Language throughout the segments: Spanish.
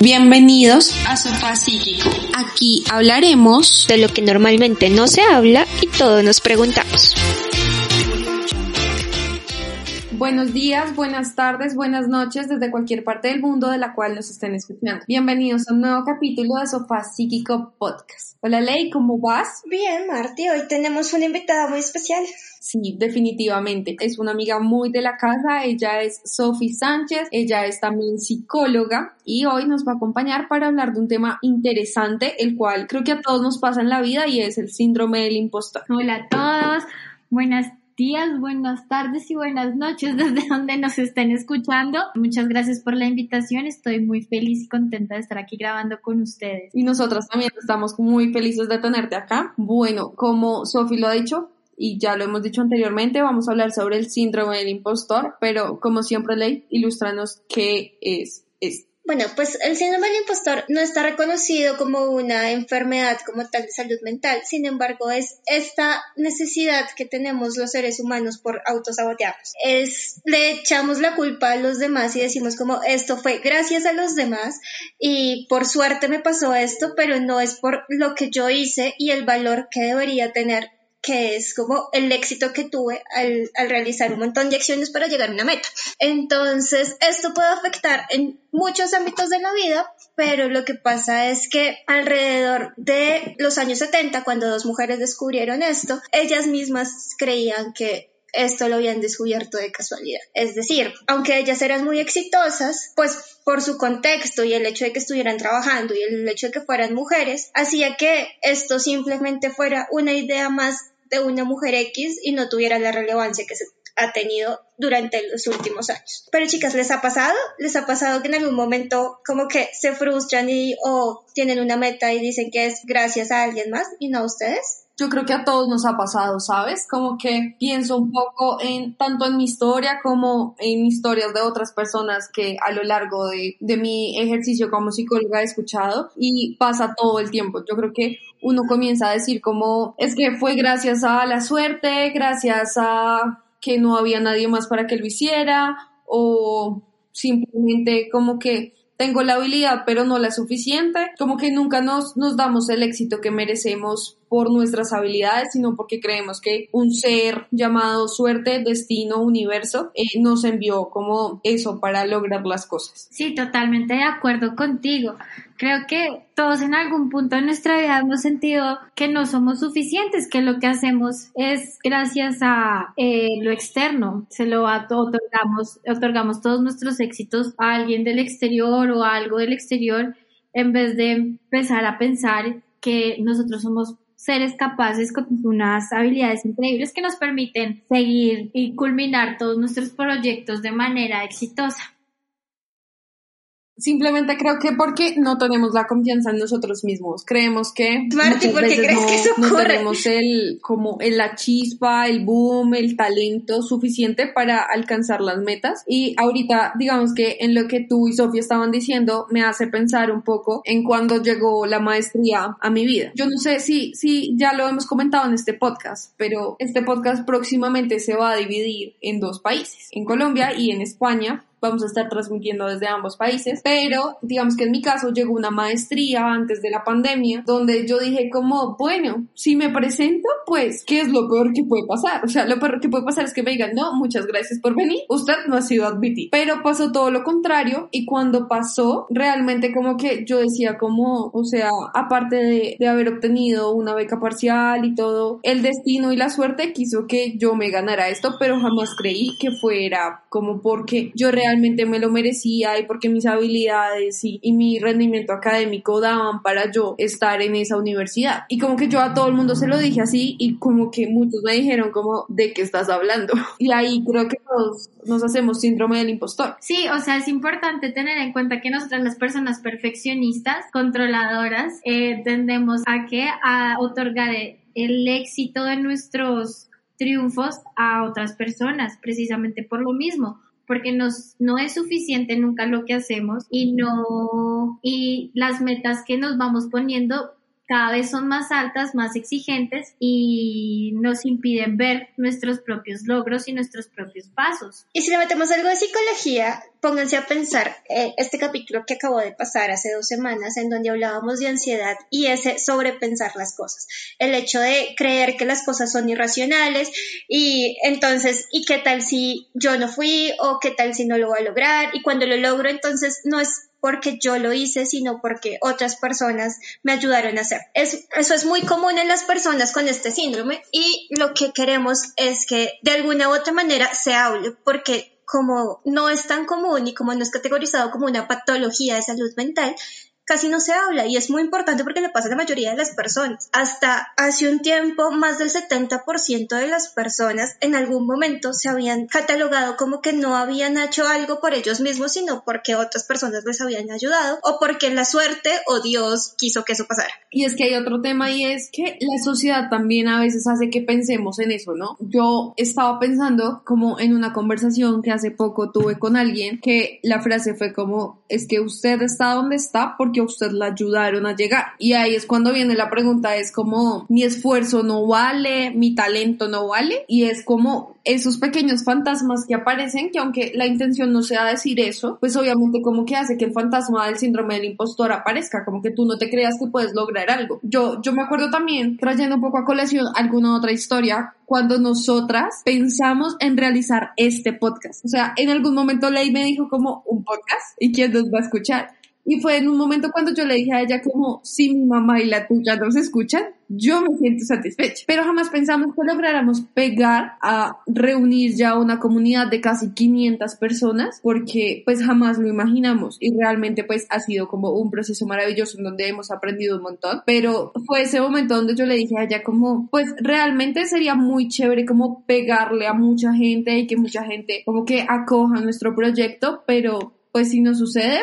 Bienvenidos a Sofá Psíquico. Aquí hablaremos de lo que normalmente no se habla y todos nos preguntamos. Buenos días, buenas tardes, buenas noches desde cualquier parte del mundo de la cual nos estén escuchando. Bienvenidos a un nuevo capítulo de Sofá Psíquico Podcast. Hola Ley, ¿cómo vas? Bien, Marti, hoy tenemos una invitada muy especial. Sí, definitivamente. Es una amiga muy de la casa. Ella es Sophie Sánchez. Ella es también psicóloga y hoy nos va a acompañar para hablar de un tema interesante, el cual creo que a todos nos pasa en la vida y es el síndrome del impostor. Hola a todos. Buenas días, buenas tardes y buenas noches desde donde nos estén escuchando. Muchas gracias por la invitación. Estoy muy feliz y contenta de estar aquí grabando con ustedes. Y nosotras también estamos muy felices de tenerte acá. Bueno, como Sofi lo ha dicho, y ya lo hemos dicho anteriormente, vamos a hablar sobre el síndrome del impostor, pero como siempre, Ley, ilústranos qué es esto. Bueno, pues el síndrome del impostor no está reconocido como una enfermedad como tal de salud mental, sin embargo es esta necesidad que tenemos los seres humanos por autosabotearnos. Es, le echamos la culpa a los demás y decimos como esto fue gracias a los demás y por suerte me pasó esto, pero no es por lo que yo hice y el valor que debería tener que es como el éxito que tuve al, realizar un montón de acciones para llegar a una meta. Entonces, esto puede afectar en muchos ámbitos de la vida, pero lo que pasa es que alrededor de los años 70, cuando dos mujeres descubrieron esto, ellas mismas creían que esto lo habían descubierto de casualidad. Es decir, aunque ellas eran muy exitosas, pues por su contexto y el hecho de que estuvieran trabajando y el hecho de que fueran mujeres, hacía que esto simplemente fuera una idea más de una mujer X y no tuviera la relevancia que se ha tenido durante los últimos años. Pero chicas, ¿les ha pasado? ¿Les ha pasado que en algún momento como que se frustran y o tienen una meta y dicen que es gracias a alguien más y no a ustedes? Yo creo que a todos nos ha pasado, ¿sabes? Como que pienso un poco en tanto en mi historia como en historias de otras personas que a lo largo de, de mi ejercicio como psicóloga he escuchado y pasa todo el tiempo. Yo creo que uno comienza a decir como es que fue gracias a la suerte, gracias a que no había nadie más para que lo hiciera o simplemente como que tengo la habilidad pero no la suficiente, como que nunca nos, nos damos el éxito que merecemos por nuestras habilidades, sino porque creemos que un ser llamado suerte, destino, universo, eh, nos envió como eso para lograr las cosas. Sí, totalmente de acuerdo contigo. Creo que todos en algún punto de nuestra vida hemos sentido que no somos suficientes, que lo que hacemos es gracias a eh, lo externo, se lo otorgamos, otorgamos todos nuestros éxitos a alguien del exterior o a algo del exterior en vez de empezar a pensar que nosotros somos seres capaces con unas habilidades increíbles que nos permiten seguir y culminar todos nuestros proyectos de manera exitosa. Simplemente creo que porque no tenemos la confianza en nosotros mismos. Creemos que Marty, ¿por qué crees no, que eso no tenemos el como el, la chispa, el boom, el talento suficiente para alcanzar las metas. Y ahorita, digamos que en lo que tú y Sofía estaban diciendo, me hace pensar un poco en cuando llegó la maestría a mi vida. Yo no sé si, si ya lo hemos comentado en este podcast, pero este podcast próximamente se va a dividir en dos países, en Colombia y en España vamos a estar transmitiendo desde ambos países, pero digamos que en mi caso llegó una maestría antes de la pandemia, donde yo dije como, bueno, si me presento, pues, ¿qué es lo peor que puede pasar? O sea, lo peor que puede pasar es que me digan, no, muchas gracias por venir, usted no ha sido admitido. Pero pasó todo lo contrario y cuando pasó, realmente como que yo decía como, o sea, aparte de, de haber obtenido una beca parcial y todo, el destino y la suerte quiso que yo me ganara esto, pero jamás creí que fuera como porque yo realmente realmente me lo merecía y porque mis habilidades y, y mi rendimiento académico daban para yo estar en esa universidad. Y como que yo a todo el mundo se lo dije así y como que muchos me dijeron como, ¿de qué estás hablando? Y ahí creo que todos nos hacemos síndrome del impostor. Sí, o sea, es importante tener en cuenta que nosotras las personas perfeccionistas, controladoras, eh, tendemos a que a otorgar el éxito de nuestros triunfos a otras personas, precisamente por lo mismo, porque nos, no es suficiente nunca lo que hacemos y no, y las metas que nos vamos poniendo cada vez son más altas, más exigentes y nos impiden ver nuestros propios logros y nuestros propios pasos. Y si le metemos algo de psicología, pónganse a pensar eh, este capítulo que acabó de pasar hace dos semanas en donde hablábamos de ansiedad y ese sobrepensar las cosas. El hecho de creer que las cosas son irracionales y entonces, ¿y qué tal si yo no fui o qué tal si no lo voy a lograr? Y cuando lo logro, entonces no es porque yo lo hice, sino porque otras personas me ayudaron a hacer. eso es muy común en las personas con este síndrome y lo que queremos es que de alguna u otra manera se hable, porque como no es tan común y como no es categorizado como una patología de salud mental, casi no se habla y es muy importante porque le pasa a la mayoría de las personas. Hasta hace un tiempo, más del 70% de las personas en algún momento se habían catalogado como que no habían hecho algo por ellos mismos, sino porque otras personas les habían ayudado o porque la suerte o Dios quiso que eso pasara. Y es que hay otro tema y es que la sociedad también a veces hace que pensemos en eso, ¿no? Yo estaba pensando como en una conversación que hace poco tuve con alguien que la frase fue como, es que usted está donde está porque usted la ayudaron a llegar. Y ahí es cuando viene la pregunta, es como, mi esfuerzo no vale, mi talento no vale, y es como esos pequeños fantasmas que aparecen, que aunque la intención no sea decir eso, pues obviamente como que hace que el fantasma del síndrome del impostor aparezca, como que tú no te creas que puedes lograr algo. Yo, yo me acuerdo también, trayendo un poco a colección alguna otra historia, cuando nosotras pensamos en realizar este podcast. O sea, en algún momento Ley me dijo como un podcast y quién nos va a escuchar. Y fue en un momento cuando yo le dije a ella como, si mi mamá y la tuya no se escuchan, yo me siento satisfecha. Pero jamás pensamos que lográramos pegar a reunir ya una comunidad de casi 500 personas, porque pues jamás lo imaginamos. Y realmente pues ha sido como un proceso maravilloso en donde hemos aprendido un montón. Pero fue ese momento donde yo le dije a ella como, pues realmente sería muy chévere como pegarle a mucha gente y que mucha gente como que acoja nuestro proyecto, pero pues si no sucede,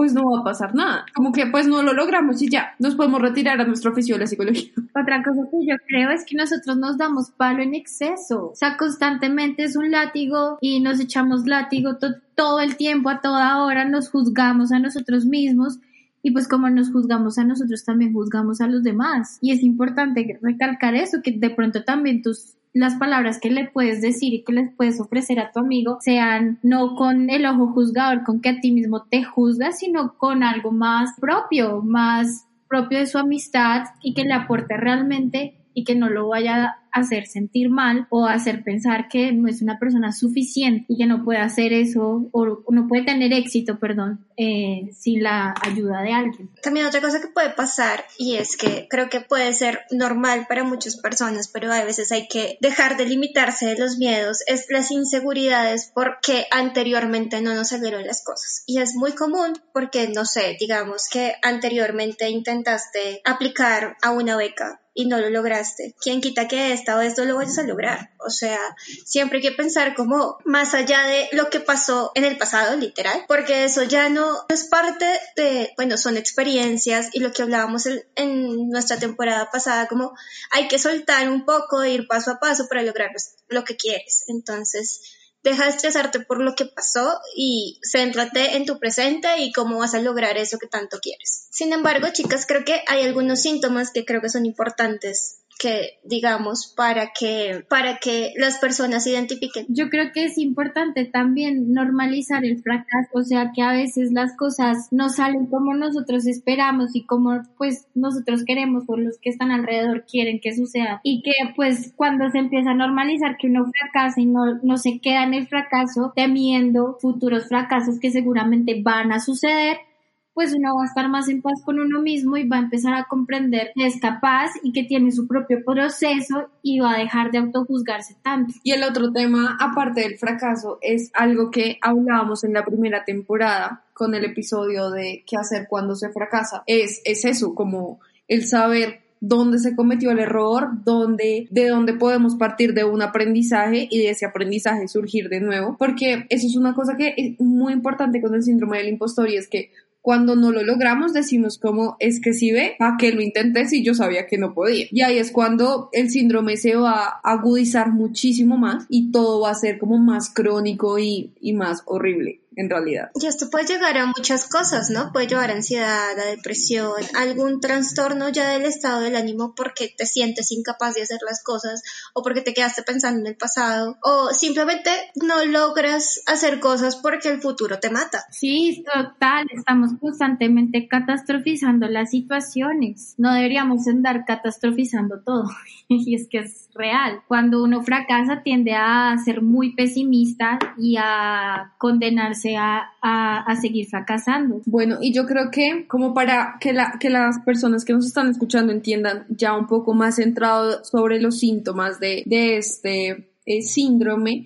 pues no va a pasar nada. Como que pues no lo logramos y ya, nos podemos retirar a nuestro oficio de la psicología. Otra cosa que yo creo es que nosotros nos damos palo en exceso. O sea, constantemente es un látigo y nos echamos látigo todo el tiempo, a toda hora, nos juzgamos a nosotros mismos. Y pues como nos juzgamos a nosotros, también juzgamos a los demás. Y es importante recalcar eso, que de pronto también tus las palabras que le puedes decir y que les puedes ofrecer a tu amigo sean no con el ojo juzgador con que a ti mismo te juzgas, sino con algo más propio, más propio de su amistad y que le aporte realmente y que no lo vaya hacer sentir mal o hacer pensar que no es una persona suficiente y que no puede hacer eso o no puede tener éxito, perdón, eh, sin la ayuda de alguien. También otra cosa que puede pasar y es que creo que puede ser normal para muchas personas, pero a veces hay que dejar de limitarse de los miedos, es las inseguridades porque anteriormente no nos salieron las cosas. Y es muy común porque, no sé, digamos que anteriormente intentaste aplicar a una beca y no lo lograste. ¿Quién quita que esta o esto lo vayas a lograr? O sea, siempre hay que pensar como más allá de lo que pasó en el pasado, literal, porque eso ya no es parte de, bueno, son experiencias y lo que hablábamos en, en nuestra temporada pasada, como hay que soltar un poco, ir paso a paso para lograr lo que quieres. Entonces, deja de estresarte por lo que pasó y céntrate en tu presente y cómo vas a lograr eso que tanto quieres. Sin embargo, chicas, creo que hay algunos síntomas que creo que son importantes que digamos para que para que las personas identifiquen. Yo creo que es importante también normalizar el fracaso, o sea que a veces las cosas no salen como nosotros esperamos y como pues nosotros queremos o los que están alrededor quieren que suceda y que pues cuando se empieza a normalizar que uno fracasa y no, no se queda en el fracaso temiendo futuros fracasos que seguramente van a suceder, pues uno va a estar más en paz con uno mismo y va a empezar a comprender que es capaz y que tiene su propio proceso y va a dejar de autojuzgarse tanto. Y el otro tema, aparte del fracaso, es algo que hablábamos en la primera temporada con el episodio de qué hacer cuando se fracasa. Es, es eso, como el saber dónde se cometió el error, dónde, de dónde podemos partir de un aprendizaje y de ese aprendizaje surgir de nuevo, porque eso es una cosa que es muy importante con el síndrome del impostor y es que cuando no lo logramos decimos como es que si ve, ¿a que lo intenté si yo sabía que no podía? Y ahí es cuando el síndrome se va a agudizar muchísimo más y todo va a ser como más crónico y, y más horrible en realidad. Y esto puede llegar a muchas cosas, ¿no? Puede llevar a ansiedad, a depresión, algún trastorno ya del estado del ánimo porque te sientes incapaz de hacer las cosas o porque te quedaste pensando en el pasado o simplemente no logras hacer cosas porque el futuro te mata. Sí, total, estamos constantemente catastrofizando las situaciones. No deberíamos andar catastrofizando todo. y es que es real. Cuando uno fracasa tiende a ser muy pesimista y a condenarse a, a, seguir fracasando. Bueno, y yo creo que como para que, la, que las personas que nos están escuchando entiendan ya un poco más centrado sobre los síntomas de, de este eh, síndrome,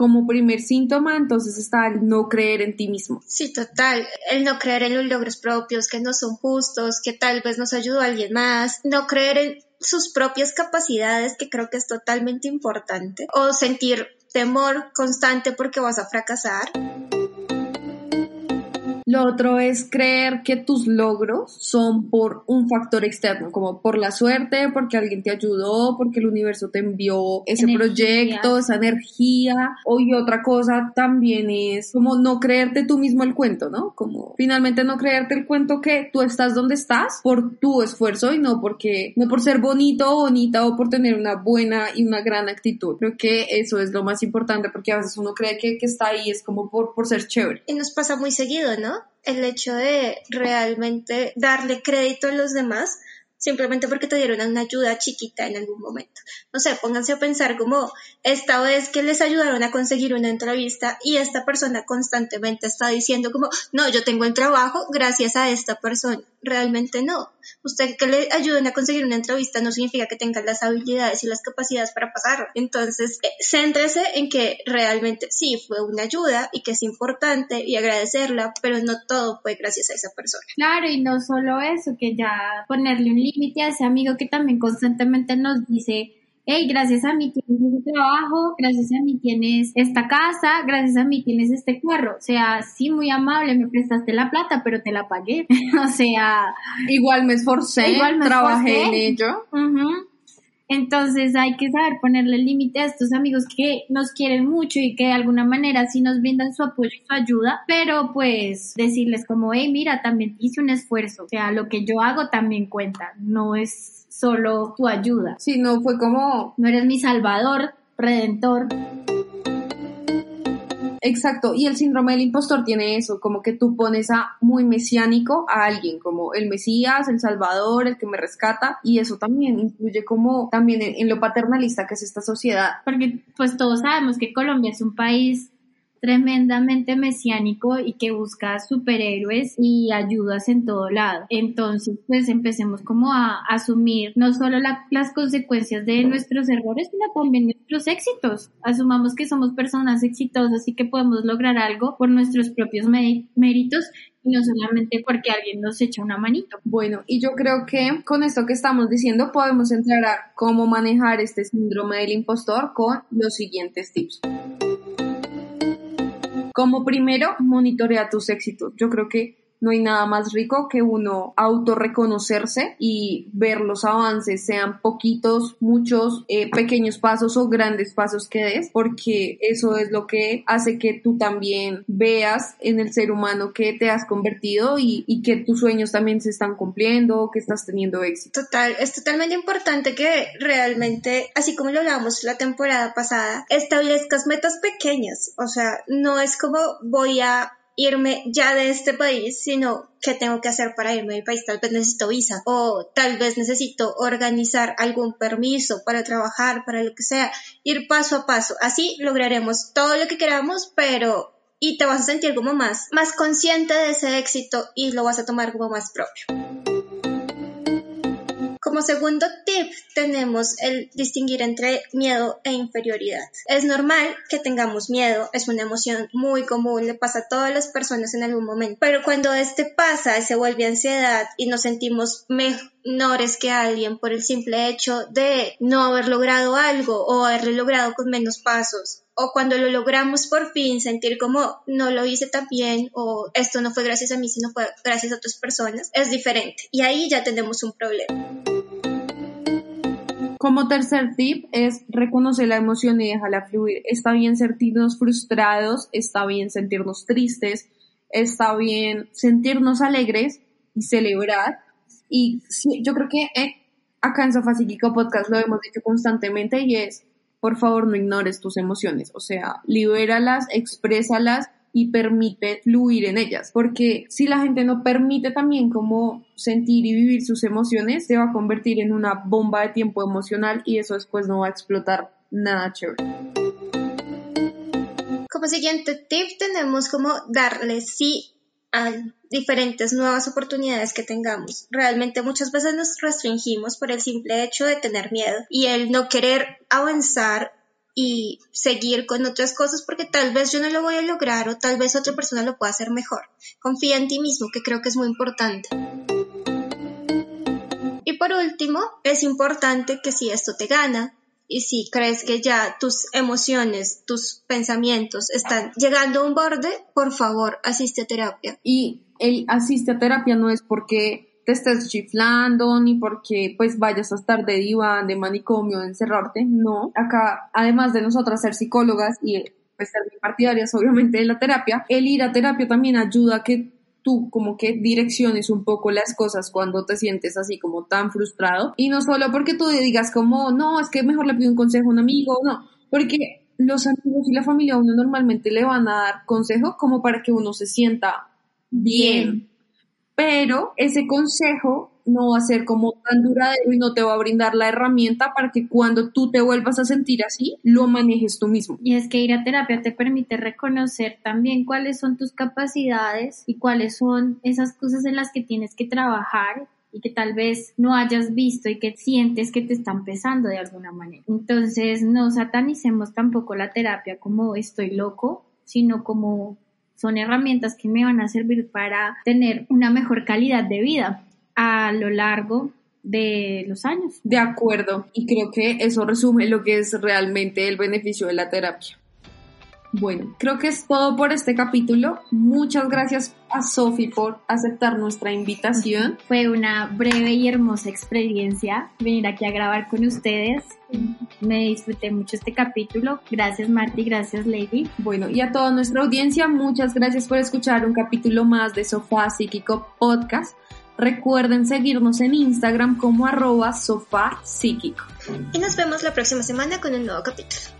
como primer síntoma, entonces está el no creer en ti mismo. Sí, total. El no creer en los logros propios, que no son justos, que tal vez nos ayudó a alguien más. No creer en sus propias capacidades, que creo que es totalmente importante. O sentir temor constante porque vas a fracasar. Lo otro es creer que tus logros son por un factor externo, como por la suerte, porque alguien te ayudó, porque el universo te envió ese proyecto, esa energía. O y otra cosa también es como no creerte tú mismo el cuento, ¿no? Como finalmente no creerte el cuento que tú estás donde estás por tu esfuerzo y no porque, no por ser bonito o bonita o por tener una buena y una gran actitud. Creo que eso es lo más importante porque a veces uno cree que, que está ahí es como por, por ser chévere. Y nos pasa muy seguido, ¿no? El hecho de realmente darle crédito a los demás simplemente porque te dieron una ayuda chiquita en algún momento. No sé, pónganse a pensar como esta vez que les ayudaron a conseguir una entrevista y esta persona constantemente está diciendo como, no, yo tengo el trabajo gracias a esta persona. Realmente no. Usted que le ayuden a conseguir una entrevista no significa que tenga las habilidades y las capacidades para pasarlo. Entonces, eh, céntrese en que realmente sí fue una ayuda y que es importante y agradecerla, pero no todo fue gracias a esa persona. Claro, y no solo eso, que ya ponerle un límite a ese amigo que también constantemente nos dice, hey, gracias a mí tienes este trabajo, gracias a mí tienes esta casa, gracias a mí tienes este carro. O sea, sí, muy amable, me prestaste la plata, pero te la pagué. o sea... Igual me esforcé, igual me trabajé en ello. Entonces hay que saber ponerle límite a estos amigos que nos quieren mucho y que de alguna manera sí nos brindan su apoyo y su ayuda, pero pues decirles como, hey, mira, también hice un esfuerzo, o sea, lo que yo hago también cuenta, no es solo tu ayuda. Sí, no fue como... No eres mi salvador, redentor. Exacto, y el síndrome del impostor tiene eso, como que tú pones a muy mesiánico a alguien, como el Mesías, el Salvador, el que me rescata, y eso también influye como también en, en lo paternalista que es esta sociedad. Porque pues todos sabemos que Colombia es un país tremendamente mesiánico y que busca superhéroes y ayudas en todo lado. Entonces, pues empecemos como a asumir no solo las consecuencias de nuestros errores, sino también nuestros éxitos. Asumamos que somos personas exitosas y que podemos lograr algo por nuestros propios méritos y no solamente porque alguien nos echa una manito. Bueno, y yo creo que con esto que estamos diciendo podemos entrar a cómo manejar este síndrome del impostor con los siguientes tips. Como primero, monitorea tus éxitos. Yo creo que no hay nada más rico que uno autorreconocerse y ver los avances, sean poquitos, muchos, eh, pequeños pasos o grandes pasos que des, porque eso es lo que hace que tú también veas en el ser humano que te has convertido y, que tus sueños también se están cumpliendo, que estás teniendo éxito. Total, es totalmente importante que realmente, así como lo hablábamos la temporada pasada, establezcas metas pequeñas, o sea, no es como voy a irme ya de este país, sino qué tengo que hacer para irme del país. Tal vez necesito visa o tal vez necesito organizar algún permiso para trabajar, para lo que sea. Ir paso a paso. Así lograremos todo lo que queramos, pero y te vas a sentir como más, más consciente de ese éxito y lo vas a tomar como más propio. Como segundo tip tenemos el distinguir entre miedo e inferioridad. Es normal que tengamos miedo, es una emoción muy común, le pasa a todas las personas en algún momento, pero cuando este pasa se vuelve ansiedad y nos sentimos menores que alguien por el simple hecho de no haber logrado algo o haberlo logrado con menos pasos o cuando lo logramos por fin sentir como no lo hice tan bien o esto no fue gracias a mí sino fue gracias a otras personas es diferente y ahí ya tenemos un problema. Como tercer tip es reconocer la emoción y dejarla fluir. Está bien sentirnos frustrados, está bien sentirnos tristes, está bien sentirnos alegres y celebrar. Y yo creo que eh, acá en Sofá Psíquico Podcast lo hemos dicho constantemente y es, por favor, no ignores tus emociones. O sea, libéralas, exprésalas y permite fluir en ellas, porque si la gente no permite también como sentir y vivir sus emociones, se va a convertir en una bomba de tiempo emocional y eso después no va a explotar nada chévere. Como siguiente tip tenemos como darle sí a diferentes nuevas oportunidades que tengamos. Realmente muchas veces nos restringimos por el simple hecho de tener miedo y el no querer avanzar y seguir con otras cosas porque tal vez yo no lo voy a lograr o tal vez otra persona lo pueda hacer mejor. Confía en ti mismo, que creo que es muy importante. Y por último, es importante que si esto te gana y si crees que ya tus emociones, tus pensamientos están llegando a un borde, por favor, asiste a terapia. Y el asiste a terapia no es porque te estés chiflando, ni porque pues vayas a estar de diván, de manicomio, de encerrarte, no. Acá, además de nosotras ser psicólogas y pues ser partidarias obviamente de la terapia, el ir a terapia también ayuda a que tú como que direcciones un poco las cosas cuando te sientes así como tan frustrado. Y no solo porque tú digas como no, es que mejor le pido un consejo a un amigo, no, porque los amigos y la familia a uno normalmente le van a dar consejo como para que uno se sienta bien pero ese consejo no va a ser como tan duradero y no te va a brindar la herramienta para que cuando tú te vuelvas a sentir así, lo manejes tú mismo. Y es que ir a terapia te permite reconocer también cuáles son tus capacidades y cuáles son esas cosas en las que tienes que trabajar y que tal vez no hayas visto y que sientes que te están pesando de alguna manera. Entonces, no satanicemos tampoco la terapia como estoy loco, sino como son herramientas que me van a servir para tener una mejor calidad de vida a lo largo de los años. De acuerdo, y creo que eso resume lo que es realmente el beneficio de la terapia. Bueno, creo que es todo por este capítulo. Muchas gracias a Sofi por aceptar nuestra invitación. Fue una breve y hermosa experiencia venir aquí a grabar con ustedes. Me disfruté mucho este capítulo. Gracias Marty, gracias Lady. Bueno, y a toda nuestra audiencia, muchas gracias por escuchar un capítulo más de Sofá Psíquico Podcast. Recuerden seguirnos en Instagram como arroba sofá psíquico. Y nos vemos la próxima semana con un nuevo capítulo.